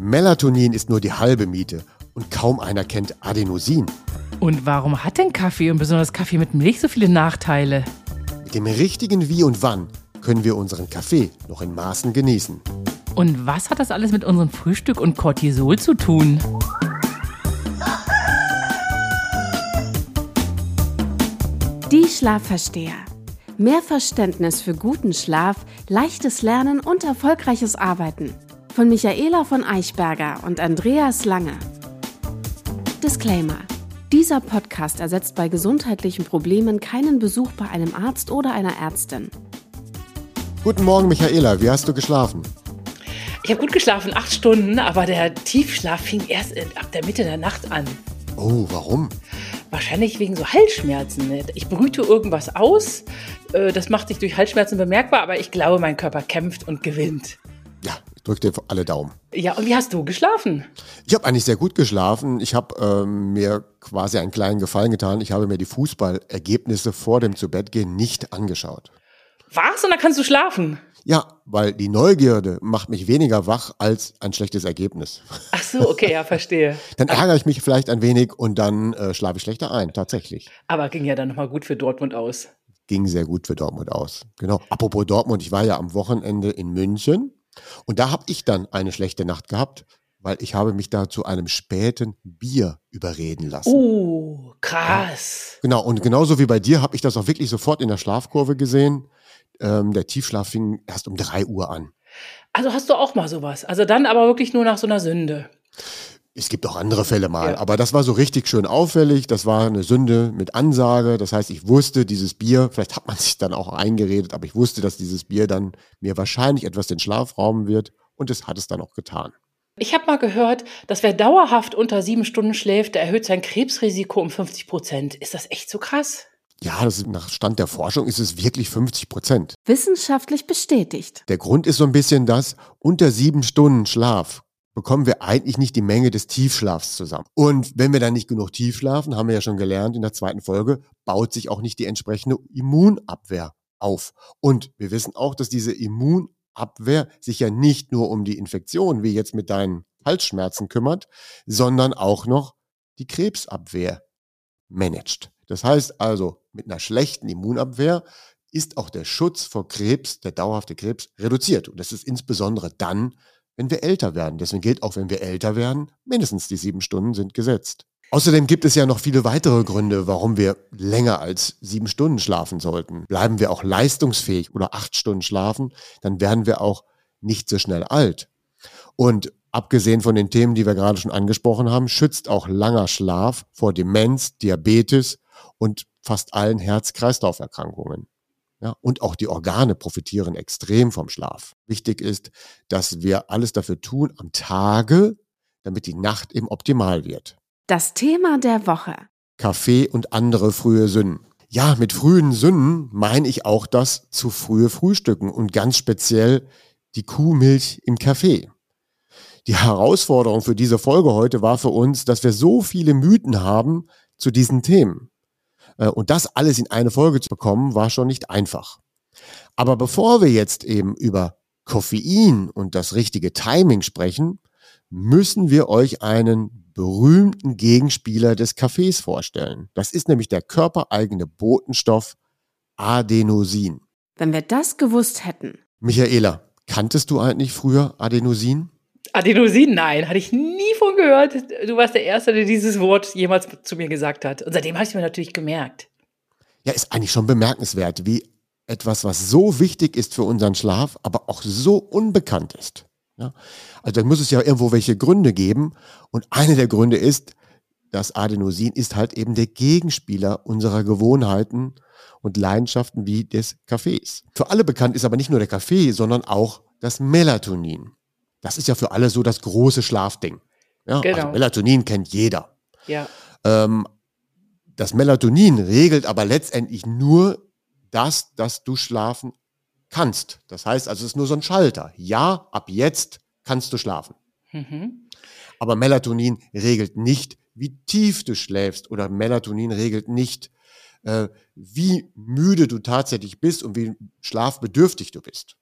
Melatonin ist nur die halbe Miete und kaum einer kennt Adenosin. Und warum hat denn Kaffee und besonders Kaffee mit Milch so viele Nachteile? Mit dem richtigen Wie und Wann können wir unseren Kaffee noch in Maßen genießen. Und was hat das alles mit unserem Frühstück und Cortisol zu tun? Die Schlafversteher. Mehr Verständnis für guten Schlaf, leichtes Lernen und erfolgreiches Arbeiten. Von Michaela von Eichberger und Andreas Lange. Disclaimer. Dieser Podcast ersetzt bei gesundheitlichen Problemen keinen Besuch bei einem Arzt oder einer Ärztin. Guten Morgen, Michaela. Wie hast du geschlafen? Ich habe gut geschlafen, acht Stunden, aber der Tiefschlaf fing erst in, ab der Mitte der Nacht an. Oh, warum? Wahrscheinlich wegen so Halsschmerzen. Ich brüte irgendwas aus. Äh, das macht sich durch Halsschmerzen bemerkbar, aber ich glaube, mein Körper kämpft und gewinnt. Ja, ich drücke dir alle Daumen. Ja, und wie hast du geschlafen? Ich habe eigentlich sehr gut geschlafen. Ich habe ähm, mir quasi einen kleinen Gefallen getan. Ich habe mir die Fußballergebnisse vor dem Zubettgehen nicht angeschaut. Was? Und dann kannst du schlafen? Ja, weil die Neugierde macht mich weniger wach als ein schlechtes Ergebnis. Ach so, okay, ja, verstehe. dann ärgere ich mich vielleicht ein wenig und dann äh, schlafe ich schlechter ein, tatsächlich. Aber ging ja dann nochmal gut für Dortmund aus. Ging sehr gut für Dortmund aus. Genau. Apropos Dortmund, ich war ja am Wochenende in München und da habe ich dann eine schlechte Nacht gehabt, weil ich habe mich da zu einem späten Bier überreden lassen. Oh, krass. Ja. Genau, und genauso wie bei dir habe ich das auch wirklich sofort in der Schlafkurve gesehen. Ähm, der Tiefschlaf fing erst um drei Uhr an. Also hast du auch mal sowas. Also dann aber wirklich nur nach so einer Sünde. Es gibt auch andere Fälle mal, ja. aber das war so richtig schön auffällig. Das war eine Sünde mit Ansage. Das heißt, ich wusste, dieses Bier, vielleicht hat man sich dann auch eingeredet, aber ich wusste, dass dieses Bier dann mir wahrscheinlich etwas den Schlaf rauben wird und es hat es dann auch getan. Ich habe mal gehört, dass wer dauerhaft unter sieben Stunden schläft, der erhöht sein Krebsrisiko um 50 Prozent. Ist das echt so krass? Ja, das ist, nach Stand der Forschung ist es wirklich 50 Prozent. Wissenschaftlich bestätigt. Der Grund ist so ein bisschen das, unter sieben Stunden Schlaf bekommen wir eigentlich nicht die Menge des Tiefschlafs zusammen. Und wenn wir dann nicht genug tief schlafen, haben wir ja schon gelernt in der zweiten Folge, baut sich auch nicht die entsprechende Immunabwehr auf. Und wir wissen auch, dass diese Immunabwehr sich ja nicht nur um die Infektion, wie jetzt mit deinen Halsschmerzen kümmert, sondern auch noch die Krebsabwehr managt. Das heißt also, mit einer schlechten Immunabwehr ist auch der Schutz vor Krebs, der dauerhafte Krebs, reduziert. Und das ist insbesondere dann, wenn wir älter werden. Deswegen gilt auch, wenn wir älter werden, mindestens die sieben Stunden sind gesetzt. Außerdem gibt es ja noch viele weitere Gründe, warum wir länger als sieben Stunden schlafen sollten. Bleiben wir auch leistungsfähig oder acht Stunden schlafen, dann werden wir auch nicht so schnell alt. Und abgesehen von den Themen, die wir gerade schon angesprochen haben, schützt auch langer Schlaf vor Demenz, Diabetes und fast allen Herz-Kreislauf-Erkrankungen. Ja, und auch die Organe profitieren extrem vom Schlaf. Wichtig ist, dass wir alles dafür tun am Tage, damit die Nacht eben optimal wird. Das Thema der Woche. Kaffee und andere frühe Sünden. Ja, mit frühen Sünden meine ich auch das zu frühe Frühstücken und ganz speziell die Kuhmilch im Kaffee. Die Herausforderung für diese Folge heute war für uns, dass wir so viele Mythen haben zu diesen Themen. Äh, und das alles in eine Folge zu bekommen, war schon nicht einfach. Aber bevor wir jetzt eben über Koffein und das richtige Timing sprechen, müssen wir euch einen berühmten Gegenspieler des Kaffees vorstellen. Das ist nämlich der körpereigene Botenstoff Adenosin. Wenn wir das gewusst hätten. Michaela, kanntest du eigentlich früher Adenosin? Adenosin, nein, hatte ich nie von gehört. Du warst der Erste, der dieses Wort jemals zu mir gesagt hat. Und seitdem habe ich mir natürlich gemerkt. Ja, ist eigentlich schon bemerkenswert, wie etwas, was so wichtig ist für unseren Schlaf, aber auch so unbekannt ist. Ja? Also da muss es ja irgendwo welche Gründe geben. Und einer der Gründe ist, das Adenosin ist halt eben der Gegenspieler unserer Gewohnheiten und Leidenschaften wie des Kaffees. Für alle bekannt ist aber nicht nur der Kaffee, sondern auch das Melatonin. Das ist ja für alle so das große Schlafding. Ja, also genau. also Melatonin kennt jeder. Ja. Ähm, das Melatonin regelt aber letztendlich nur das, dass du schlafen kannst. Das heißt also, es ist nur so ein Schalter. Ja, ab jetzt kannst du schlafen. Mhm. Aber Melatonin regelt nicht, wie tief du schläfst oder Melatonin regelt nicht, äh, wie müde du tatsächlich bist und wie schlafbedürftig du bist.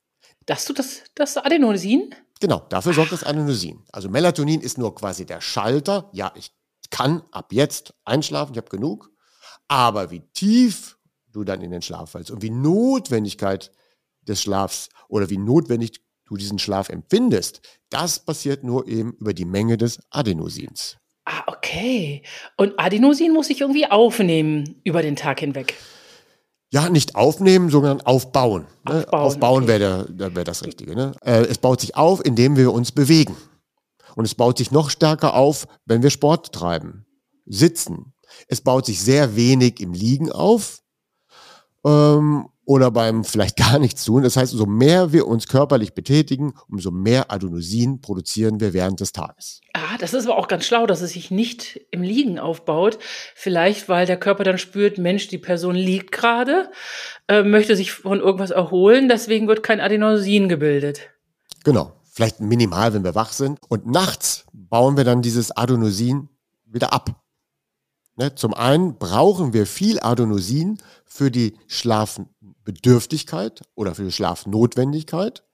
Das tut das, das Adenosin? Genau, dafür sorgt das Adenosin. Also Melatonin ist nur quasi der Schalter. Ja, ich kann ab jetzt einschlafen, ich habe genug. Aber wie tief du dann in den Schlaf fällst und wie Notwendigkeit des Schlafs oder wie notwendig du diesen Schlaf empfindest, das passiert nur eben über die Menge des Adenosins. Ah, okay. Und Adenosin muss ich irgendwie aufnehmen über den Tag hinweg. Ja, nicht aufnehmen, sondern aufbauen. Ne? Aufbauen, aufbauen okay. wäre wär das Richtige. Ne? Äh, es baut sich auf, indem wir uns bewegen. Und es baut sich noch stärker auf, wenn wir Sport treiben, sitzen. Es baut sich sehr wenig im Liegen auf. Ähm, oder beim vielleicht gar nichts tun. Das heißt, umso mehr wir uns körperlich betätigen, umso mehr Adenosin produzieren wir während des Tages. Ah, das ist aber auch ganz schlau, dass es sich nicht im Liegen aufbaut. Vielleicht, weil der Körper dann spürt, Mensch, die Person liegt gerade, äh, möchte sich von irgendwas erholen, deswegen wird kein Adenosin gebildet. Genau. Vielleicht minimal, wenn wir wach sind. Und nachts bauen wir dann dieses Adenosin wieder ab. Ne? Zum einen brauchen wir viel Adenosin für die Schlafbedürftigkeit oder für die Schlafnotwendigkeit.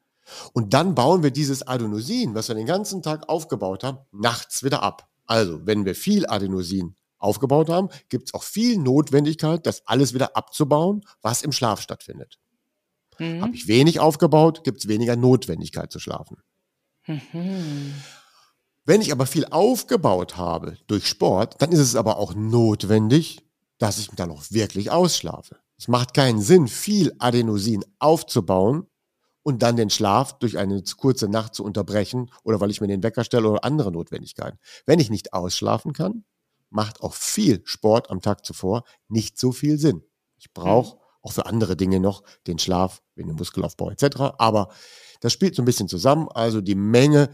Und dann bauen wir dieses Adenosin, was wir den ganzen Tag aufgebaut haben, nachts wieder ab. Also, wenn wir viel Adenosin aufgebaut haben, gibt es auch viel Notwendigkeit, das alles wieder abzubauen, was im Schlaf stattfindet. Mhm. Habe ich wenig aufgebaut, gibt es weniger Notwendigkeit zu schlafen. Mhm. Wenn ich aber viel aufgebaut habe durch Sport, dann ist es aber auch notwendig, dass ich dann auch wirklich ausschlafe. Es macht keinen Sinn, viel Adenosin aufzubauen und dann den Schlaf durch eine kurze Nacht zu unterbrechen oder weil ich mir den Wecker stelle oder andere Notwendigkeiten. Wenn ich nicht ausschlafen kann, macht auch viel Sport am Tag zuvor nicht so viel Sinn. Ich brauche mhm. auch für andere Dinge noch den Schlaf, wegen dem Muskelaufbau etc. Aber das spielt so ein bisschen zusammen. Also die Menge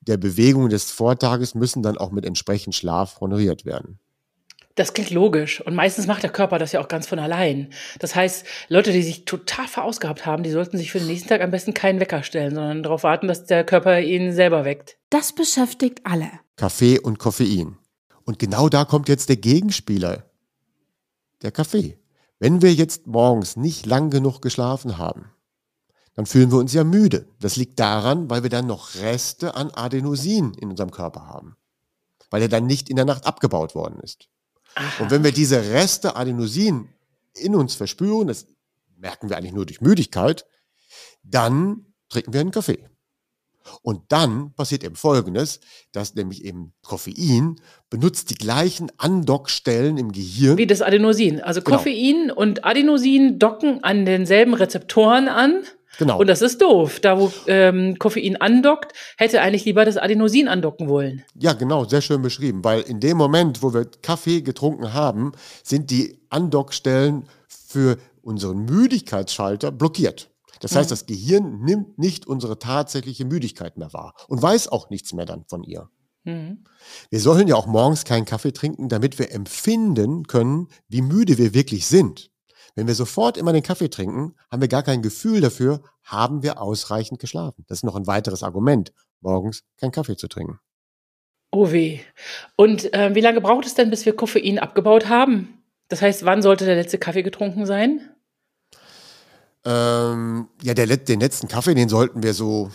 der Bewegungen des Vortages müssen dann auch mit entsprechend Schlaf honoriert werden. Das klingt logisch. Und meistens macht der Körper das ja auch ganz von allein. Das heißt, Leute, die sich total verausgabt haben, die sollten sich für den nächsten Tag am besten keinen Wecker stellen, sondern darauf warten, dass der Körper ihn selber weckt. Das beschäftigt alle. Kaffee und Koffein. Und genau da kommt jetzt der Gegenspieler. Der Kaffee. Wenn wir jetzt morgens nicht lang genug geschlafen haben, dann fühlen wir uns ja müde. Das liegt daran, weil wir dann noch Reste an Adenosin in unserem Körper haben. Weil er dann nicht in der Nacht abgebaut worden ist. Aha. Und wenn wir diese Reste Adenosin in uns verspüren, das merken wir eigentlich nur durch Müdigkeit, dann trinken wir einen Kaffee. Und dann passiert eben Folgendes, dass nämlich eben Koffein benutzt die gleichen Andockstellen im Gehirn. Wie das Adenosin. Also genau. Koffein und Adenosin docken an denselben Rezeptoren an. Genau. Und das ist doof. Da, wo ähm, Koffein andockt, hätte eigentlich lieber das Adenosin andocken wollen. Ja, genau, sehr schön beschrieben. Weil in dem Moment, wo wir Kaffee getrunken haben, sind die Andockstellen für unseren Müdigkeitsschalter blockiert. Das heißt, mhm. das Gehirn nimmt nicht unsere tatsächliche Müdigkeit mehr wahr und weiß auch nichts mehr dann von ihr. Mhm. Wir sollen ja auch morgens keinen Kaffee trinken, damit wir empfinden können, wie müde wir wirklich sind. Wenn wir sofort immer den Kaffee trinken, haben wir gar kein Gefühl dafür, haben wir ausreichend geschlafen. Das ist noch ein weiteres Argument, morgens keinen Kaffee zu trinken. Oh weh. Und äh, wie lange braucht es denn, bis wir Koffein abgebaut haben? Das heißt, wann sollte der letzte Kaffee getrunken sein? Ähm, ja, der, den letzten Kaffee, den sollten wir so,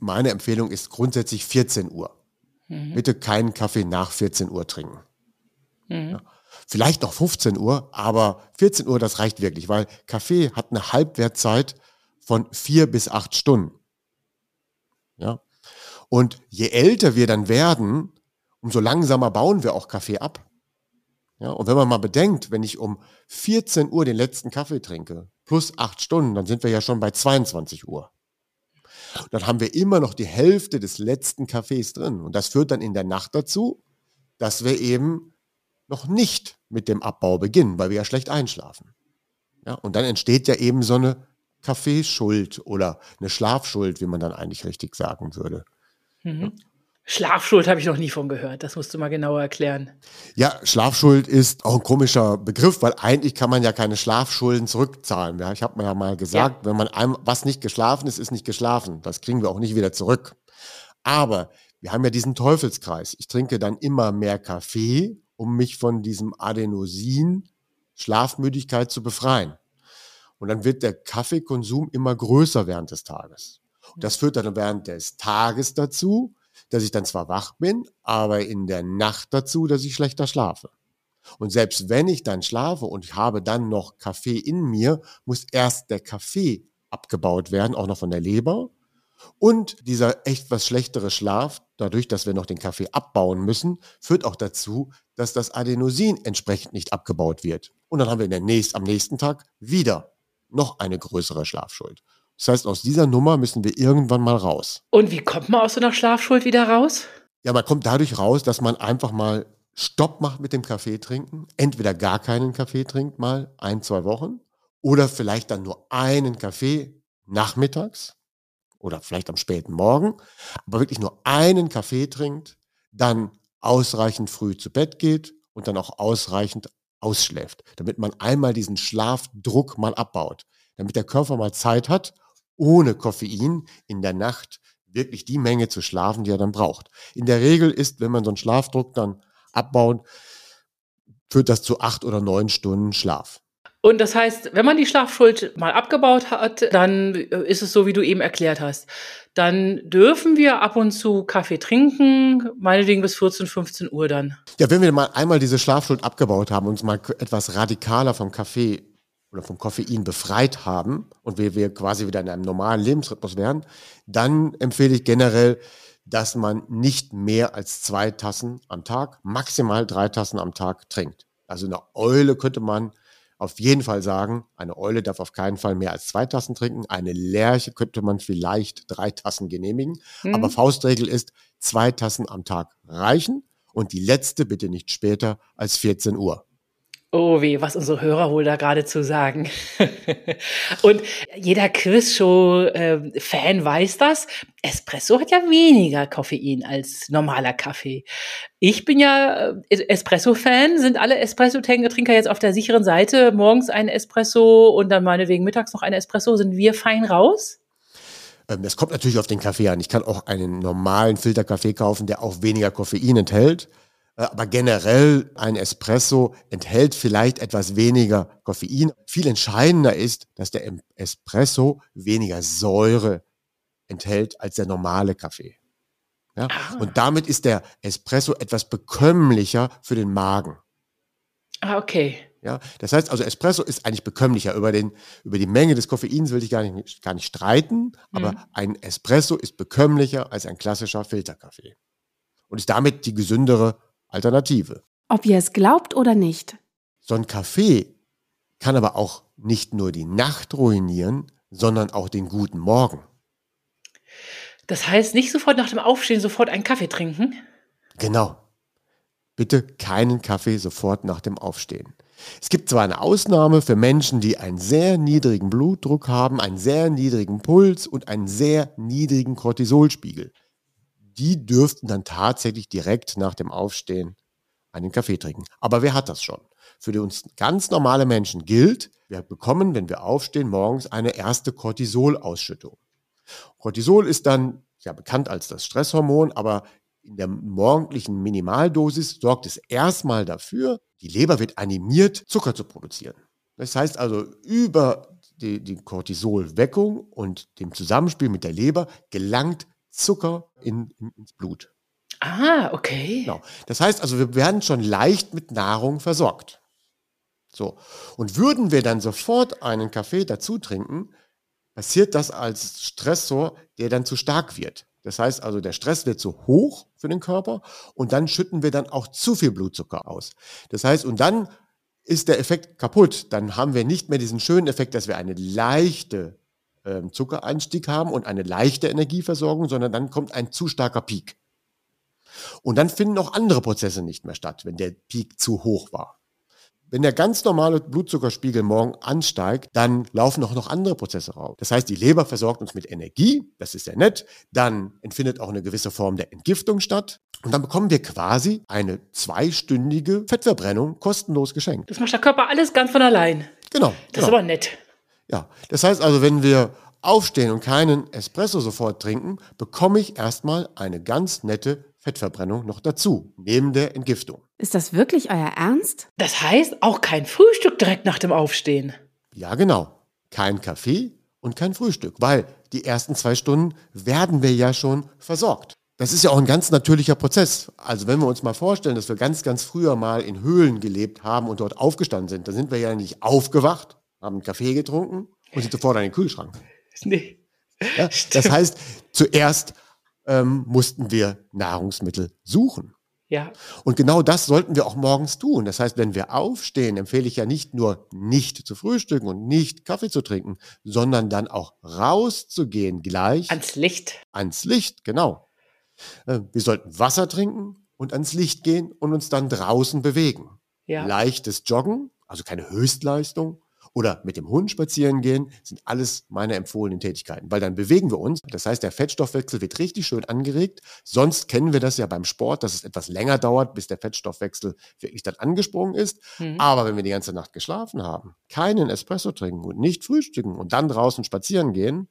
meine Empfehlung ist grundsätzlich 14 Uhr. Mhm. Bitte keinen Kaffee nach 14 Uhr trinken. Mhm. Ja. Vielleicht noch 15 Uhr, aber 14 Uhr, das reicht wirklich, weil Kaffee hat eine Halbwertzeit von vier bis acht Stunden. Ja. Und je älter wir dann werden, umso langsamer bauen wir auch Kaffee ab. Ja, und wenn man mal bedenkt, wenn ich um 14 Uhr den letzten Kaffee trinke, plus acht Stunden, dann sind wir ja schon bei 22 Uhr. Dann haben wir immer noch die Hälfte des letzten Kaffees drin. Und das führt dann in der Nacht dazu, dass wir eben noch nicht mit dem Abbau beginnen, weil wir ja schlecht einschlafen. Ja, und dann entsteht ja eben so eine Kaffeeschuld oder eine Schlafschuld, wie man dann eigentlich richtig sagen würde. Mhm. Schlafschuld habe ich noch nie von gehört. Das musst du mal genauer erklären. Ja, Schlafschuld ist auch ein komischer Begriff, weil eigentlich kann man ja keine Schlafschulden zurückzahlen. Ja, ich habe mir ja mal gesagt, ja. wenn man einem was nicht geschlafen ist, ist nicht geschlafen. Das kriegen wir auch nicht wieder zurück. Aber wir haben ja diesen Teufelskreis. Ich trinke dann immer mehr Kaffee um mich von diesem Adenosin, Schlafmüdigkeit zu befreien. Und dann wird der Kaffeekonsum immer größer während des Tages. Das führt dann während des Tages dazu, dass ich dann zwar wach bin, aber in der Nacht dazu, dass ich schlechter schlafe. Und selbst wenn ich dann schlafe und ich habe dann noch Kaffee in mir, muss erst der Kaffee abgebaut werden, auch noch von der Leber. Und dieser echt was schlechtere Schlaf, dadurch, dass wir noch den Kaffee abbauen müssen, führt auch dazu, dass das Adenosin entsprechend nicht abgebaut wird. Und dann haben wir in der nächst, am nächsten Tag wieder noch eine größere Schlafschuld. Das heißt, aus dieser Nummer müssen wir irgendwann mal raus. Und wie kommt man aus so einer Schlafschuld wieder raus? Ja, man kommt dadurch raus, dass man einfach mal Stopp macht mit dem Kaffee trinken. Entweder gar keinen Kaffee trinkt, mal ein, zwei Wochen. Oder vielleicht dann nur einen Kaffee nachmittags oder vielleicht am späten Morgen. Aber wirklich nur einen Kaffee trinkt, dann ausreichend früh zu Bett geht und dann auch ausreichend ausschläft. Damit man einmal diesen Schlafdruck mal abbaut. Damit der Körper mal Zeit hat, ohne Koffein in der Nacht wirklich die Menge zu schlafen, die er dann braucht. In der Regel ist, wenn man so einen Schlafdruck dann abbauen, führt das zu acht oder neun Stunden Schlaf. Und das heißt, wenn man die Schlafschuld mal abgebaut hat, dann ist es so, wie du eben erklärt hast. Dann dürfen wir ab und zu Kaffee trinken, meinetwegen bis 14, 15 Uhr dann. Ja, wenn wir mal einmal diese Schlafschuld abgebaut haben und uns mal etwas radikaler vom Kaffee oder vom Koffein befreit haben und wir, wir quasi wieder in einem normalen Lebensrhythmus wären, dann empfehle ich generell, dass man nicht mehr als zwei Tassen am Tag, maximal drei Tassen am Tag trinkt. Also eine Eule könnte man auf jeden Fall sagen, eine Eule darf auf keinen Fall mehr als zwei Tassen trinken. Eine Lerche könnte man vielleicht drei Tassen genehmigen. Mhm. Aber Faustregel ist, zwei Tassen am Tag reichen und die letzte bitte nicht später als 14 Uhr. Oh weh, was unsere Hörer wohl da gerade zu sagen. und jeder Quizshow-Fan weiß das. Espresso hat ja weniger Koffein als normaler Kaffee. Ich bin ja äh, Espresso-Fan. Sind alle Espresso-Trinker jetzt auf der sicheren Seite? Morgens ein Espresso und dann meinetwegen mittags noch ein Espresso. Sind wir fein raus? Es ähm, kommt natürlich auf den Kaffee an. Ich kann auch einen normalen Filterkaffee kaufen, der auch weniger Koffein enthält. Äh, aber generell ein Espresso enthält vielleicht etwas weniger Koffein. Viel entscheidender ist, dass der Espresso weniger Säure enthält als der normale Kaffee. Ja? Ah. Und damit ist der Espresso etwas bekömmlicher für den Magen. Ah, okay. Ja, das heißt also, Espresso ist eigentlich bekömmlicher. Über, den, über die Menge des Koffeins will ich gar nicht, gar nicht streiten, aber mhm. ein Espresso ist bekömmlicher als ein klassischer Filterkaffee. Und ist damit die gesündere Alternative. Ob ihr es glaubt oder nicht. So ein Kaffee kann aber auch nicht nur die Nacht ruinieren, sondern auch den guten Morgen. Das heißt, nicht sofort nach dem Aufstehen sofort einen Kaffee trinken? Genau. Bitte keinen Kaffee sofort nach dem Aufstehen. Es gibt zwar eine Ausnahme für Menschen, die einen sehr niedrigen Blutdruck haben, einen sehr niedrigen Puls und einen sehr niedrigen Cortisolspiegel die dürften dann tatsächlich direkt nach dem Aufstehen einen Kaffee trinken. Aber wer hat das schon? Für uns ganz normale Menschen gilt, wir bekommen, wenn wir aufstehen, morgens eine erste Cortisolausschüttung. Cortisol ist dann ja bekannt als das Stresshormon, aber in der morgendlichen Minimaldosis sorgt es erstmal dafür, die Leber wird animiert, Zucker zu produzieren. Das heißt also, über die, die Cortisolweckung und dem Zusammenspiel mit der Leber gelangt Zucker in, in, ins Blut. Ah, okay. Genau. Das heißt also, wir werden schon leicht mit Nahrung versorgt. So. Und würden wir dann sofort einen Kaffee dazu trinken, passiert das als Stressor, der dann zu stark wird. Das heißt also, der Stress wird zu hoch für den Körper und dann schütten wir dann auch zu viel Blutzucker aus. Das heißt, und dann ist der Effekt kaputt. Dann haben wir nicht mehr diesen schönen Effekt, dass wir eine leichte ähm, Zuckereinstieg haben und eine leichte Energieversorgung, sondern dann kommt ein zu starker Peak. Und dann finden auch andere Prozesse nicht mehr statt, wenn der Peak zu hoch war. Wenn der ganz normale Blutzuckerspiegel morgen ansteigt, dann laufen auch noch andere Prozesse raus. Das heißt, die Leber versorgt uns mit Energie, das ist sehr nett. Dann findet auch eine gewisse Form der Entgiftung statt. Und dann bekommen wir quasi eine zweistündige Fettverbrennung kostenlos geschenkt. Das macht der Körper alles ganz von allein. Genau. Das genau. ist aber nett. Ja, das heißt also, wenn wir aufstehen und keinen Espresso sofort trinken, bekomme ich erstmal eine ganz nette Fettverbrennung noch dazu, neben der Entgiftung. Ist das wirklich euer Ernst? Das heißt auch kein Frühstück direkt nach dem Aufstehen. Ja, genau. Kein Kaffee und kein Frühstück, weil die ersten zwei Stunden werden wir ja schon versorgt. Das ist ja auch ein ganz natürlicher Prozess. Also wenn wir uns mal vorstellen, dass wir ganz, ganz früher mal in Höhlen gelebt haben und dort aufgestanden sind, dann sind wir ja nicht aufgewacht, haben einen Kaffee getrunken und sind sofort an den Kühlschrank. Nee. Ja, das heißt, zuerst ähm, mussten wir Nahrungsmittel suchen. Ja. Und genau das sollten wir auch morgens tun. Das heißt, wenn wir aufstehen, empfehle ich ja nicht nur nicht zu frühstücken und nicht Kaffee zu trinken, sondern dann auch rauszugehen gleich. Ans Licht. Ans Licht, genau. Äh, wir sollten Wasser trinken und ans Licht gehen und uns dann draußen bewegen. Ja. Leichtes Joggen, also keine Höchstleistung, oder mit dem Hund spazieren gehen, sind alles meine empfohlenen Tätigkeiten, weil dann bewegen wir uns. Das heißt, der Fettstoffwechsel wird richtig schön angeregt. Sonst kennen wir das ja beim Sport, dass es etwas länger dauert, bis der Fettstoffwechsel wirklich dann angesprungen ist. Mhm. Aber wenn wir die ganze Nacht geschlafen haben, keinen Espresso trinken und nicht frühstücken und dann draußen spazieren gehen,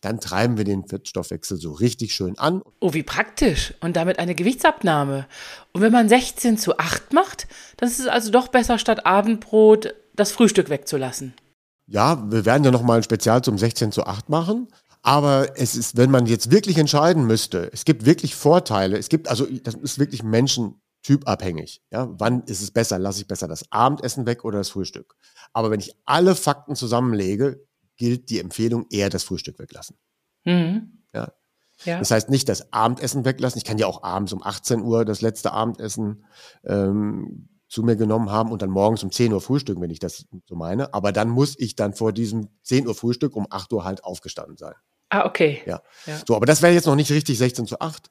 dann treiben wir den Fettstoffwechsel so richtig schön an. Oh, wie praktisch. Und damit eine Gewichtsabnahme. Und wenn man 16 zu 8 macht, dann ist es also doch besser, statt Abendbrot das Frühstück wegzulassen. Ja, wir werden ja nochmal ein Spezial zum 16 zu 8 machen. Aber es ist, wenn man jetzt wirklich entscheiden müsste, es gibt wirklich Vorteile. Es gibt, also das ist wirklich menschentypabhängig. Ja, wann ist es besser? Lasse ich besser das Abendessen weg oder das Frühstück? Aber wenn ich alle Fakten zusammenlege, gilt die Empfehlung eher das Frühstück weglassen. Mhm. Ja. ja. Das heißt nicht das Abendessen weglassen. Ich kann ja auch abends um 18 Uhr das letzte Abendessen ähm, zu mir genommen haben und dann morgens um 10 Uhr frühstücken, wenn ich das so meine. Aber dann muss ich dann vor diesem 10 Uhr Frühstück um 8 Uhr halt aufgestanden sein. Ah, okay. Ja. ja. So, aber das wäre jetzt noch nicht richtig 16 zu 8.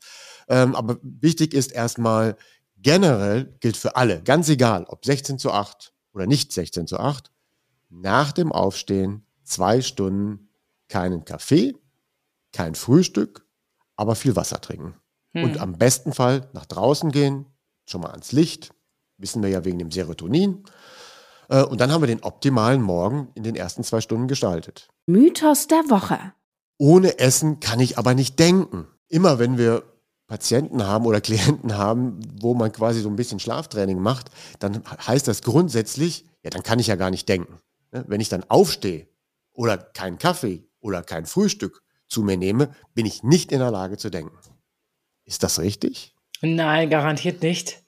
Ähm, aber wichtig ist erstmal, generell gilt für alle, ganz egal, ob 16 zu 8 oder nicht 16 zu 8, nach dem Aufstehen zwei Stunden keinen Kaffee, kein Frühstück, aber viel Wasser trinken. Hm. Und am besten Fall nach draußen gehen, schon mal ans Licht, Wissen wir ja wegen dem Serotonin. Äh, und dann haben wir den optimalen Morgen in den ersten zwei Stunden gestaltet. Mythos der Woche. Ohne Essen kann ich aber nicht denken. Immer wenn wir Patienten haben oder Klienten haben, wo man quasi so ein bisschen Schlaftraining macht, dann heißt das grundsätzlich, ja, dann kann ich ja gar nicht denken. Ne? Wenn ich dann aufstehe oder keinen Kaffee oder kein Frühstück zu mir nehme, bin ich nicht in der Lage zu denken. Ist das richtig? Nein, garantiert nicht.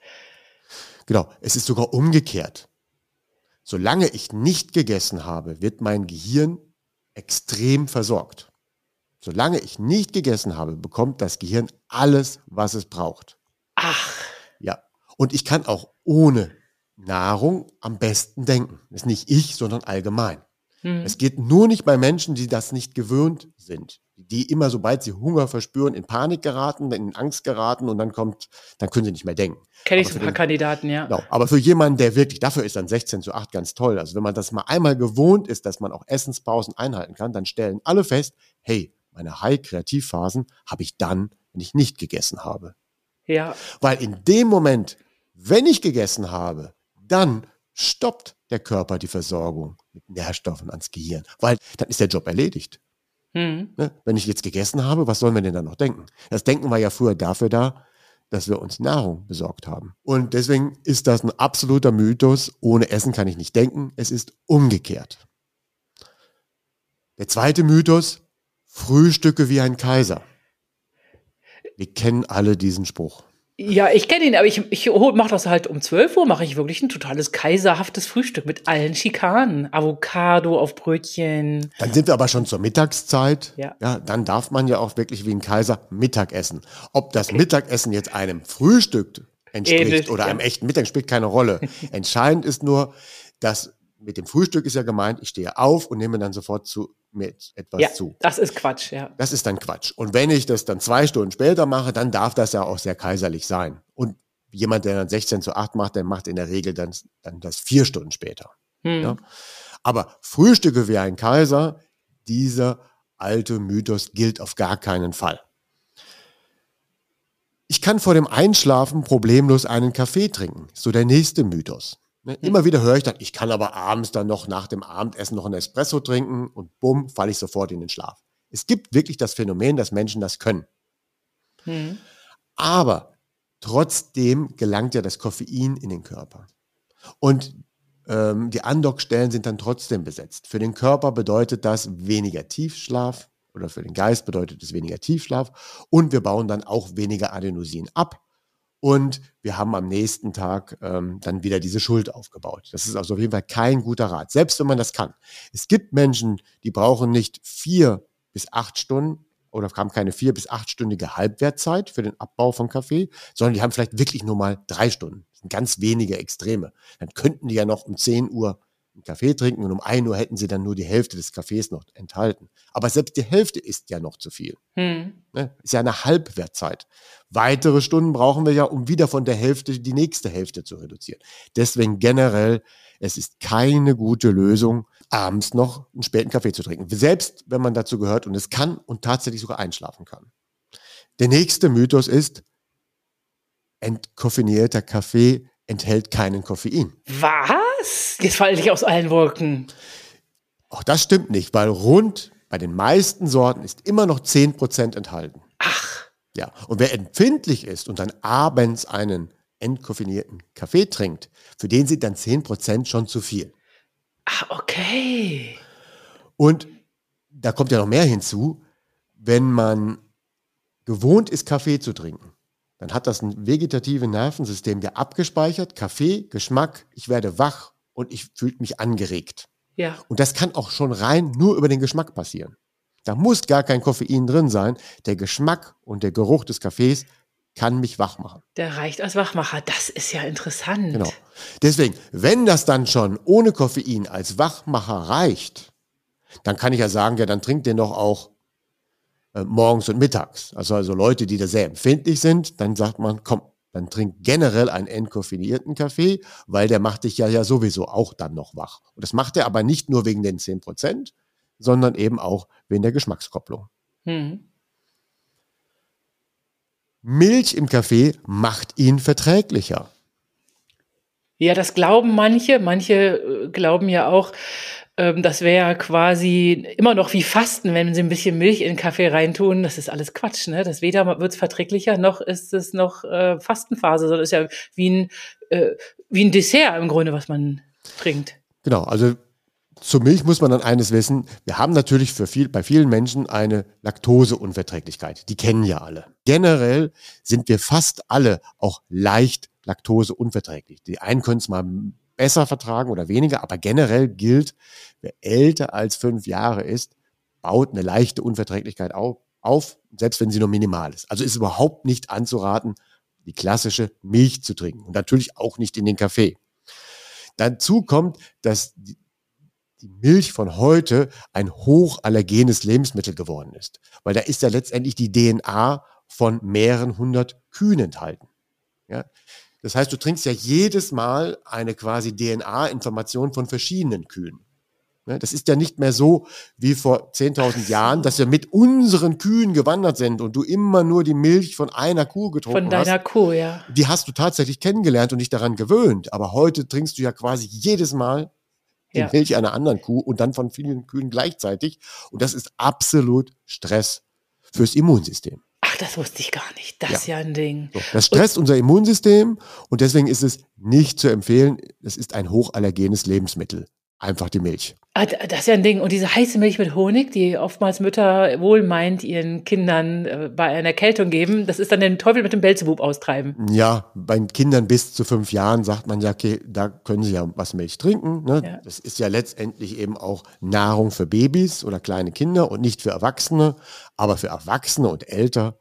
Genau, es ist sogar umgekehrt. Solange ich nicht gegessen habe, wird mein Gehirn extrem versorgt. Solange ich nicht gegessen habe, bekommt das Gehirn alles, was es braucht. Ach. Ja. Und ich kann auch ohne Nahrung am besten denken. Das ist nicht ich, sondern allgemein. Hm. Es geht nur nicht bei Menschen, die das nicht gewöhnt sind die immer, sobald sie Hunger verspüren, in Panik geraten, in Angst geraten und dann kommt, dann können sie nicht mehr denken. Kenne ich so ein paar den, Kandidaten, ja. Genau, aber für jemanden, der wirklich, dafür ist dann 16 zu 8 ganz toll. Also wenn man das mal einmal gewohnt ist, dass man auch Essenspausen einhalten kann, dann stellen alle fest, hey, meine High-Kreativphasen habe ich dann, wenn ich nicht gegessen habe. Ja. Weil in dem Moment, wenn ich gegessen habe, dann stoppt der Körper die Versorgung mit Nährstoffen ans Gehirn, weil dann ist der Job erledigt. Mhm. Ne? Wenn ich jetzt gegessen habe, was sollen wir denn dann noch denken? Das Denken war ja früher dafür da, dass wir uns Nahrung besorgt haben. Und deswegen ist das ein absoluter Mythos. Ohne Essen kann ich nicht denken. Es ist umgekehrt. Der zweite Mythos, Frühstücke wie ein Kaiser. Wir kennen alle diesen Spruch. Ja, ich kenne ihn, aber ich, ich mache das halt um 12 Uhr, mache ich wirklich ein totales kaiserhaftes Frühstück mit allen Schikanen. Avocado auf Brötchen. Dann sind wir aber schon zur Mittagszeit. Ja. ja dann darf man ja auch wirklich wie ein Kaiser Mittag essen. Ob das okay. Mittagessen jetzt einem Frühstück entspricht Ähnlich, oder ja. einem echten Mittag, spielt keine Rolle. Entscheidend ist nur, dass mit dem Frühstück ist ja gemeint, ich stehe auf und nehme dann sofort zu mit etwas ja, zu. Das ist Quatsch, ja. Das ist dann Quatsch. Und wenn ich das dann zwei Stunden später mache, dann darf das ja auch sehr kaiserlich sein. Und jemand, der dann 16 zu 8 macht, der macht in der Regel dann, dann das vier Stunden später. Hm. Ja? Aber Frühstücke wie ein Kaiser, dieser alte Mythos gilt auf gar keinen Fall. Ich kann vor dem Einschlafen problemlos einen Kaffee trinken. So der nächste Mythos. Ne? Immer wieder höre ich dann, ich kann aber abends dann noch nach dem Abendessen noch einen Espresso trinken und bumm, falle ich sofort in den Schlaf. Es gibt wirklich das Phänomen, dass Menschen das können. Mhm. Aber trotzdem gelangt ja das Koffein in den Körper. Und ähm, die Andockstellen sind dann trotzdem besetzt. Für den Körper bedeutet das weniger Tiefschlaf, oder für den Geist bedeutet es weniger Tiefschlaf und wir bauen dann auch weniger Adenosin ab und wir haben am nächsten Tag ähm, dann wieder diese Schuld aufgebaut. Das ist also auf jeden Fall kein guter Rat, selbst wenn man das kann. Es gibt Menschen, die brauchen nicht vier bis acht Stunden oder haben keine vier bis achtstündige Halbwertzeit für den Abbau von Kaffee, sondern die haben vielleicht wirklich nur mal drei Stunden. Ganz wenige Extreme. Dann könnten die ja noch um 10 Uhr einen Kaffee trinken und um 1 Uhr hätten sie dann nur die Hälfte des Kaffees noch enthalten. Aber selbst die Hälfte ist ja noch zu viel. Hm. Ne? Ist ja eine Halbwertzeit. Weitere Stunden brauchen wir ja, um wieder von der Hälfte die nächste Hälfte zu reduzieren. Deswegen generell, es ist keine gute Lösung, abends noch einen späten Kaffee zu trinken. Selbst wenn man dazu gehört und es kann und tatsächlich sogar einschlafen kann. Der nächste Mythos ist, entkoffinierter Kaffee enthält keinen Koffein. Was? Jetzt falle ich aus allen Wolken. Auch das stimmt nicht, weil rund bei den meisten Sorten ist immer noch 10% enthalten. Ach. Ja, und wer empfindlich ist und dann abends einen entkoffinierten Kaffee trinkt, für den sind dann 10% schon zu viel. Ach, okay. Und da kommt ja noch mehr hinzu, wenn man gewohnt ist, Kaffee zu trinken dann hat das ein vegetatives Nervensystem ja abgespeichert, Kaffee, Geschmack, ich werde wach und ich fühle mich angeregt. Ja. Und das kann auch schon rein nur über den Geschmack passieren. Da muss gar kein Koffein drin sein. Der Geschmack und der Geruch des Kaffees kann mich wach machen. Der reicht als Wachmacher. Das ist ja interessant. Genau. Deswegen, wenn das dann schon ohne Koffein als Wachmacher reicht, dann kann ich ja sagen, ja, dann trinkt den doch auch äh, morgens und mittags. Also, also Leute, die da sehr empfindlich sind, dann sagt man, komm, dann trink generell einen entkoffinierten Kaffee, weil der macht dich ja, ja sowieso auch dann noch wach. Und das macht er aber nicht nur wegen den 10 Prozent, sondern eben auch wegen der Geschmackskopplung. Hm. Milch im Kaffee macht ihn verträglicher. Ja, das glauben manche. Manche äh, glauben ja auch, ähm, das wäre quasi immer noch wie Fasten, wenn sie ein bisschen Milch in den Kaffee reintun. Das ist alles Quatsch, ne? Das weder wird es verträglicher, noch ist es noch äh, Fastenphase, sondern ist ja wie ein, äh, wie ein Dessert im Grunde, was man trinkt. Genau, also zur Milch muss man dann eines wissen. Wir haben natürlich für viel, bei vielen Menschen eine Laktoseunverträglichkeit. Die kennen ja alle. Generell sind wir fast alle auch leicht laktoseunverträglich. Die einen können es mal besser vertragen oder weniger, aber generell gilt, wer älter als fünf Jahre ist, baut eine leichte Unverträglichkeit auf, auf selbst wenn sie nur minimal ist. Also ist überhaupt nicht anzuraten, die klassische Milch zu trinken und natürlich auch nicht in den Kaffee. Dazu kommt, dass die Milch von heute ein hochallergenes Lebensmittel geworden ist, weil da ist ja letztendlich die DNA von mehreren hundert Kühen enthalten. Ja? Das heißt, du trinkst ja jedes Mal eine quasi DNA-Information von verschiedenen Kühen. Ne, das ist ja nicht mehr so wie vor 10.000 Jahren, dass wir mit unseren Kühen gewandert sind und du immer nur die Milch von einer Kuh getrunken hast. Von deiner hast. Kuh, ja. Die hast du tatsächlich kennengelernt und dich daran gewöhnt. Aber heute trinkst du ja quasi jedes Mal die ja. Milch einer anderen Kuh und dann von vielen Kühen gleichzeitig. Und das ist absolut Stress fürs Immunsystem. Ach, das wusste ich gar nicht. Das ja. ist ja ein Ding. So, das stresst und unser Immunsystem und deswegen ist es nicht zu empfehlen. Es ist ein hochallergenes Lebensmittel. Einfach die Milch. Ah, das ist ja ein Ding. Und diese heiße Milch mit Honig, die oftmals Mütter wohlmeint ihren Kindern äh, bei einer Erkältung geben, das ist dann den Teufel mit dem Belzebub austreiben. Ja, bei Kindern bis zu fünf Jahren sagt man ja, okay, da können sie ja was Milch trinken. Ne? Ja. Das ist ja letztendlich eben auch Nahrung für Babys oder kleine Kinder und nicht für Erwachsene. Aber für Erwachsene und älter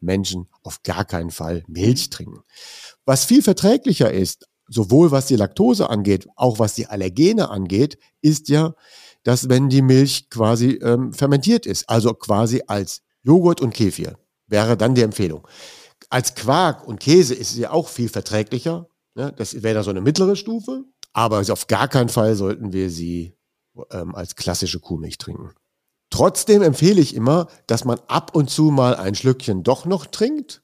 Menschen auf gar keinen Fall Milch trinken. Was viel verträglicher ist, sowohl was die Laktose angeht, auch was die Allergene angeht, ist ja, dass wenn die Milch quasi ähm, fermentiert ist, also quasi als Joghurt und Kefir, wäre dann die Empfehlung. Als Quark und Käse ist sie auch viel verträglicher. Ne? Das wäre da so eine mittlere Stufe. Aber auf gar keinen Fall sollten wir sie ähm, als klassische Kuhmilch trinken. Trotzdem empfehle ich immer, dass man ab und zu mal ein Schlückchen doch noch trinkt,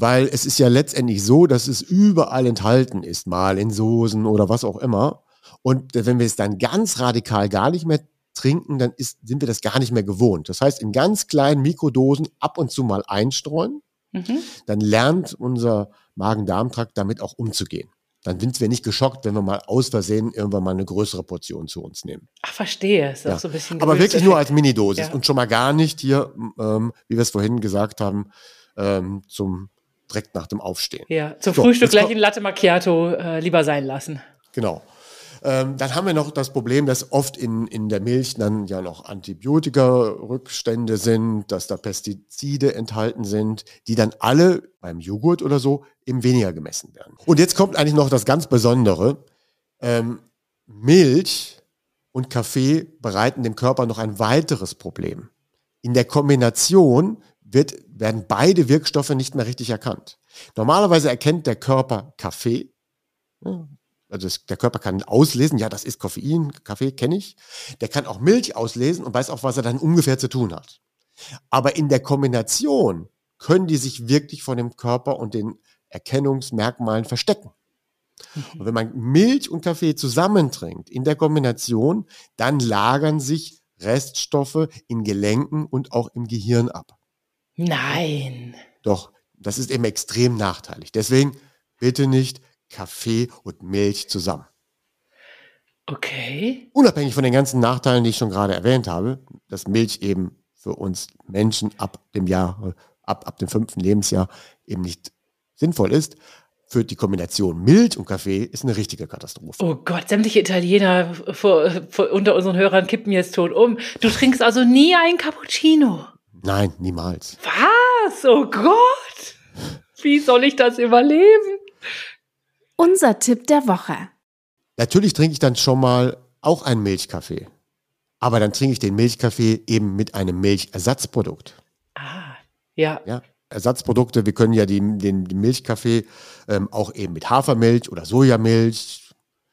weil es ist ja letztendlich so, dass es überall enthalten ist, mal in Soßen oder was auch immer. Und wenn wir es dann ganz radikal gar nicht mehr trinken, dann ist, sind wir das gar nicht mehr gewohnt. Das heißt, in ganz kleinen Mikrodosen ab und zu mal einstreuen, mhm. dann lernt unser Magen-Darm-Trakt damit auch umzugehen. dann sind wir nicht geschockt, wenn wir mal aus Versehen irgendwann mal eine größere Portion zu uns nehmen. Ach, verstehe. Ist Ja. auch so ein bisschen Aber wirklich nur als. Minidosis Ja. und schon mal gar nicht hier, ähm, wie wir es vorhin gesagt haben, ähm, zum direkt nach dem Aufstehen. Ja, zum So, Frühstück gleich ein Latte Macchiato äh, lieber sein lassen. Genau. Ähm, dann haben wir noch das Problem, dass oft in, in der Milch dann ja noch Antibiotika-Rückstände sind, dass da Pestizide enthalten sind, die dann alle beim Joghurt oder so eben weniger gemessen werden. Und jetzt kommt eigentlich noch das ganz Besondere. Ähm, Milch und Kaffee bereiten dem Körper noch ein weiteres Problem. In der Kombination wird, werden beide Wirkstoffe nicht mehr richtig erkannt. Normalerweise erkennt der Körper Kaffee, also das, der Körper kann auslesen, ja, das ist Koffein, Kaffee kenne ich. Der kann auch Milch auslesen und weiß auch, was er dann ungefähr zu tun hat. Aber in der Kombination können die sich wirklich von dem Körper und den Erkennungsmerkmalen verstecken. Und wenn man Milch und Kaffee zusammentrinkt in der Kombination, dann lagern sich Reststoffe in Gelenken und auch im Gehirn ab. Nein. Doch, das ist eben extrem nachteilig. Deswegen bitte nicht Kaffee und Milch zusammen. Okay. Unabhängig von den ganzen Nachteilen, die ich schon gerade erwähnt habe, dass Milch eben für uns Menschen ab dem Jahr, ab, ab dem fünften Lebensjahr eben nicht sinnvoll ist, führt die Kombination Milch und Kaffee ist eine richtige Katastrophe. Oh Gott, sämtliche Italiener vor, vor, unter unseren Hörern kippen jetzt tot um. Du trinkst also nie einen Cappuccino. Nein, niemals. Was? Oh Gott. Wie soll ich das überleben? Unser Tipp der Woche. Natürlich trinke ich dann schon mal auch einen Milchkaffee. Aber dann trinke ich den Milchkaffee eben mit einem Milchersatzprodukt. Ah, ja. Ja, Ersatzprodukte, wir können ja die, den, den Milchkaffee ähm, auch eben mit Hafermilch oder Sojamilch,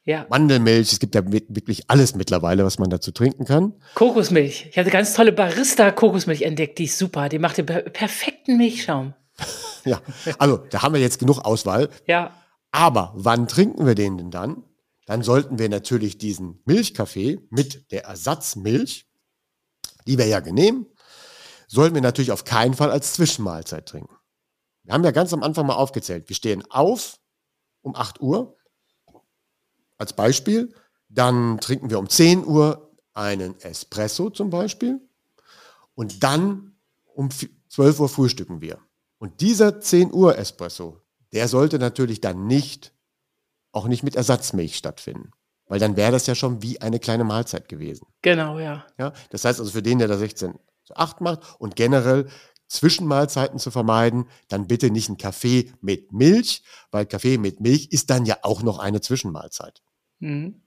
Ja. Mandelmilch, es gibt ja wirklich alles mittlerweile, was man dazu trinken kann. Kokosmilch. Ich hatte ganz tolle Barista-Kokosmilch entdeckt, die ist super. Die macht den per perfekten Milchschaum. Ja, also da haben wir jetzt genug Auswahl. Ja. Aber wann trinken wir den denn dann? Dann sollten wir natürlich diesen Milchkaffee mit der Ersatzmilch, die wir ja nehmen, sollten wir natürlich auf keinen Fall als Zwischenmahlzeit trinken. Wir haben ja ganz am Anfang mal aufgezählt. Wir stehen auf um 8 Uhr als Beispiel. Dann trinken wir um 10 Uhr einen Espresso zum Beispiel. Und dann um 12 Uhr frühstücken wir. Und dieser 10 Uhr Espresso, der sollte natürlich dann nicht, auch nicht mit Ersatzmilch stattfinden. Weil dann wäre das ja schon wie eine kleine Mahlzeit gewesen. Genau, ja. Ja? Das heißt also für den, der da 16 zu 8 macht und generell Zwischenmahlzeiten zu vermeiden, dann bitte nicht einen Kaffee mit Milch, weil Kaffee mit Milch ist dann ja auch noch eine Zwischenmahlzeit. Mhm.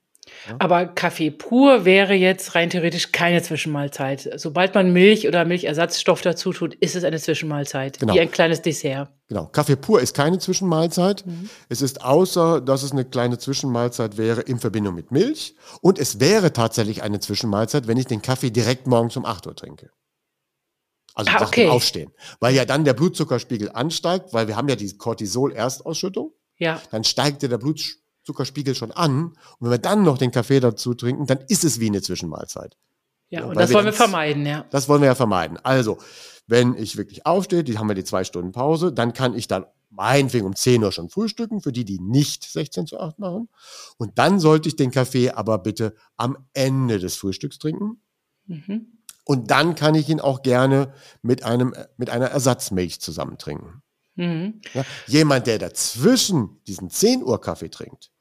Ja. Aber Kaffee pur wäre jetzt rein theoretisch keine Zwischenmahlzeit. Sobald man Milch oder Milchersatzstoff dazu tut, ist es eine Zwischenmahlzeit. Genau. Wie ein kleines Dessert. Genau. Kaffee pur ist keine Zwischenmahlzeit. Es ist außer, dass es eine kleine Zwischenmahlzeit wäre in Verbindung mit Milch. Und es wäre tatsächlich eine Zwischenmahlzeit, wenn ich den Kaffee direkt morgens um 8 Uhr trinke. Also Ah, okay. Aufstehen. Weil ja dann der Blutzuckerspiegel ansteigt, weil wir haben ja die Cortisol-Erstausschüttung. Ja. Dann steigt ja der Blutzuckerspiegel schon an. Und wenn wir dann noch den Kaffee dazu trinken, dann ist es wie eine Zwischenmahlzeit. Ja, Ja, und das wir wollen wir vermeiden, ja. Das wollen wir ja vermeiden. Also, wenn ich wirklich aufstehe, die haben wir die zwei Stunden Pause, dann kann ich dann meinetwegen um 10 Uhr schon frühstücken, für die, die nicht 16 zu 8 machen. Und dann sollte ich den Kaffee aber bitte am Ende des Frühstücks trinken. Mhm. Und dann kann ich ihn auch gerne mit, einem, mit einer Ersatzmilch zusammen trinken. Mhm. Ja, jemand, der dazwischen diesen 10 Uhr Kaffee trinkt,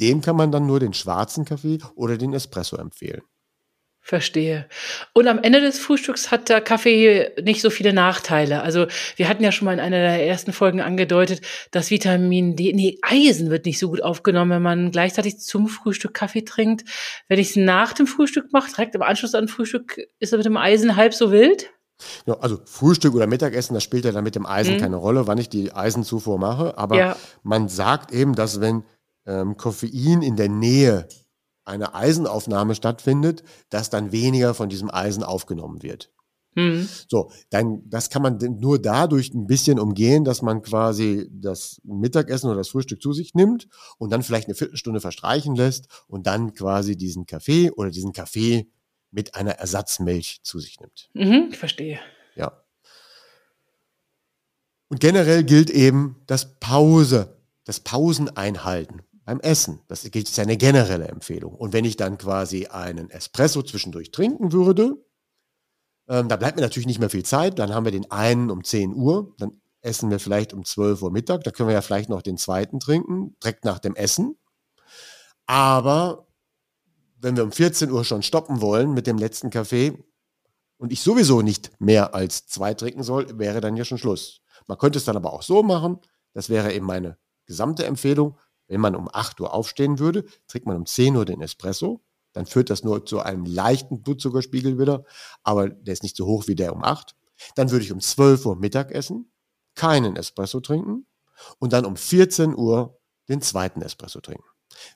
dem kann man dann nur den schwarzen Kaffee oder den Espresso empfehlen. Verstehe. Und am Ende des Frühstücks hat der Kaffee nicht so viele Nachteile. Also wir hatten ja schon mal in einer der ersten Folgen angedeutet, dass Vitamin D, nee, Eisen wird nicht so gut aufgenommen, wenn man gleichzeitig zum Frühstück Kaffee trinkt. Wenn ich es nach dem Frühstück mache, direkt im Anschluss an Frühstück, ist es mit dem Eisen halb so wild? Ja, also Frühstück oder Mittagessen, das spielt ja dann mit dem Eisen Mhm. keine Rolle, wann ich die Eisenzufuhr mache. Aber Ja. man sagt eben, dass wenn ähm, Koffein in der Nähe einer Eisenaufnahme stattfindet, dass dann weniger von diesem Eisen aufgenommen wird. Hm. So, dann, das kann man nur dadurch ein bisschen umgehen, dass man quasi das Mittagessen oder das Frühstück zu sich nimmt und dann vielleicht eine Viertelstunde verstreichen lässt und dann quasi diesen Kaffee oder diesen Kaffee mit einer Ersatzmilch zu sich nimmt. Mhm, ich verstehe. Ja. Und generell gilt eben, dass Pause das Pausen einhalten beim Essen. Das ist eine generelle Empfehlung. Und wenn ich dann quasi einen Espresso zwischendurch trinken würde, ähm, da bleibt mir natürlich nicht mehr viel Zeit. Dann haben wir den einen um 10 Uhr. Dann essen wir vielleicht um 12 Uhr Mittag. Da können wir ja vielleicht noch den zweiten trinken, direkt nach dem Essen. Aber wenn wir um 14 Uhr schon stoppen wollen mit dem letzten Kaffee und ich sowieso nicht mehr als zwei trinken soll, wäre dann ja schon Schluss. Man könnte es dann aber auch so machen. Das wäre eben meine gesamte Empfehlung. Wenn man um 8 Uhr aufstehen würde, trinkt man um 10 Uhr den Espresso. Dann führt das nur zu einem leichten Blutzuckerspiegel wieder, aber der ist nicht so hoch wie der um 8. Dann würde ich um 12 Uhr Mittag essen, keinen Espresso trinken und dann um 14 Uhr den zweiten Espresso trinken.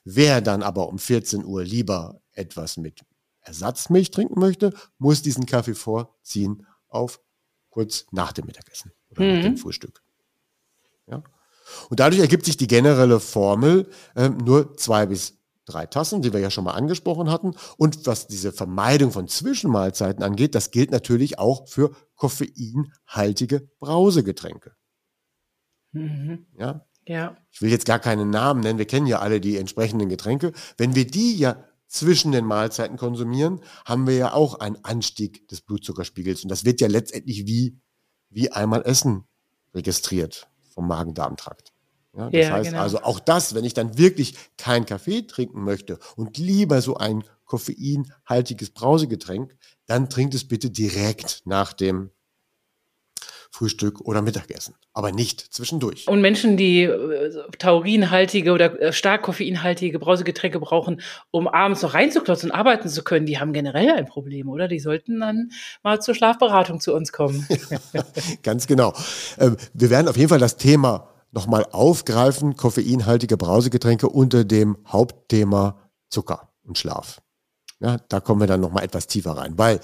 Wer dann aber um 14 Uhr lieber etwas mit Ersatzmilch trinken möchte, muss diesen Kaffee vorziehen auf kurz nach dem Mittagessen oder mhm. nach dem Frühstück. Und dadurch ergibt sich die generelle Formel, äh, nur zwei bis drei Tassen, die wir ja schon mal angesprochen hatten. Und was diese Vermeidung von Zwischenmahlzeiten angeht, das gilt natürlich auch für koffeinhaltige Brausegetränke. Mhm. Ja? ja. Ich will jetzt gar keinen Namen nennen, wir kennen ja alle die entsprechenden Getränke. Wenn wir die ja zwischen den Mahlzeiten konsumieren, haben wir ja auch einen Anstieg des Blutzuckerspiegels. Und das wird ja letztendlich wie, wie einmal Essen registriert vom Magen-Darm-Trakt. Ja, das ja, heißt genau. also auch das, wenn ich dann wirklich keinen Kaffee trinken möchte und lieber so ein koffeinhaltiges Brausegetränk, dann trinkt es bitte direkt nach dem Frühstück oder Mittagessen, aber nicht zwischendurch. Und Menschen, die äh, taurinhaltige oder äh, stark koffeinhaltige Brausegetränke brauchen, um abends noch reinzuklotzen und arbeiten zu können, die haben generell ein Problem, oder? Die sollten dann mal zur Schlafberatung zu uns kommen. Ganz genau. Ähm, wir werden auf jeden Fall das Thema nochmal aufgreifen, koffeinhaltige Brausegetränke unter dem Hauptthema Zucker und Schlaf. Ja, da kommen wir dann nochmal etwas tiefer rein, weil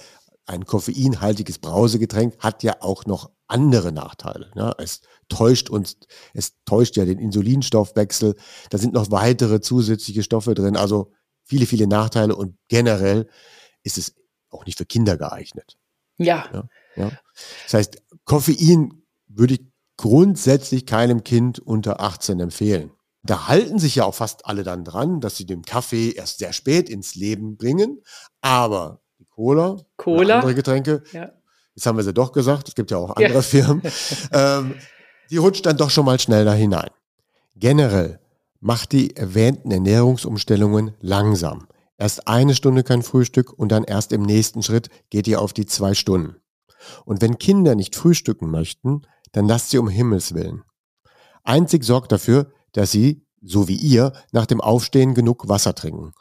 ein koffeinhaltiges Brausegetränk hat ja auch noch andere Nachteile. Ja, es täuscht uns, es täuscht ja den Insulinstoffwechsel. Da sind noch weitere zusätzliche Stoffe drin. Also viele, viele Nachteile und generell ist es auch nicht für Kinder geeignet. Ja. ja, ja. Das heißt, Koffein würde ich grundsätzlich keinem Kind unter 18 empfehlen. Da halten sich ja auch fast alle dann dran, dass sie den Kaffee erst sehr spät ins Leben bringen. Aber Cola, Cola. andere Getränke, ja. jetzt haben wir sie doch gesagt, es gibt ja auch andere ja. Firmen, ähm, die rutscht dann doch schon mal schnell da hinein. Generell macht die erwähnten Ernährungsumstellungen langsam. Erst eine Stunde kein Frühstück und dann erst im nächsten Schritt geht ihr auf die zwei Stunden. Und wenn Kinder nicht frühstücken möchten, dann lasst sie um Himmels willen. Einzig sorgt dafür, dass sie, so wie ihr, nach dem Aufstehen genug Wasser trinken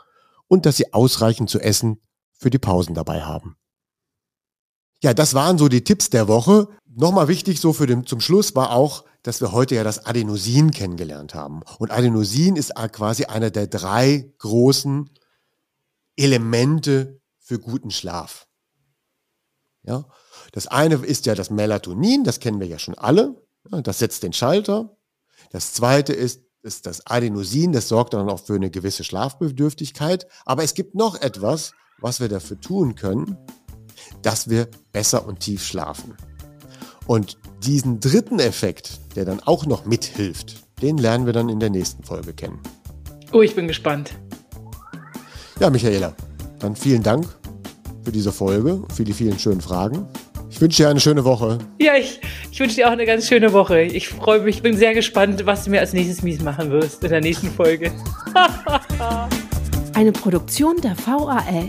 und dass sie ausreichend zu essen für die Pausen dabei haben. Ja, das waren so die Tipps der Woche. Nochmal wichtig so für den, zum Schluss war auch, dass wir heute ja das Adenosin kennengelernt haben. Und Adenosin ist quasi einer der drei großen Elemente für guten Schlaf. Ja, das eine ist ja das Melatonin, das kennen wir ja schon alle. Das setzt den Schalter. Das zweite ist, ist das Adenosin, das sorgt dann auch für eine gewisse Schlafbedürftigkeit. Aber es gibt noch etwas, was wir dafür tun können, dass wir besser und tief schlafen. Und diesen dritten Effekt, der dann auch noch mithilft, den lernen wir dann in der nächsten Folge kennen. Oh, ich bin gespannt. Ja, Michaela, dann vielen Dank für diese Folge, für die vielen schönen Fragen. Ich wünsche dir eine schöne Woche. Ja, ich, ich wünsche dir auch eine ganz schöne Woche. Ich freue mich, ich bin sehr gespannt, was du mir als nächstes mies machen wirst in der nächsten Folge. eine Produktion der VAL.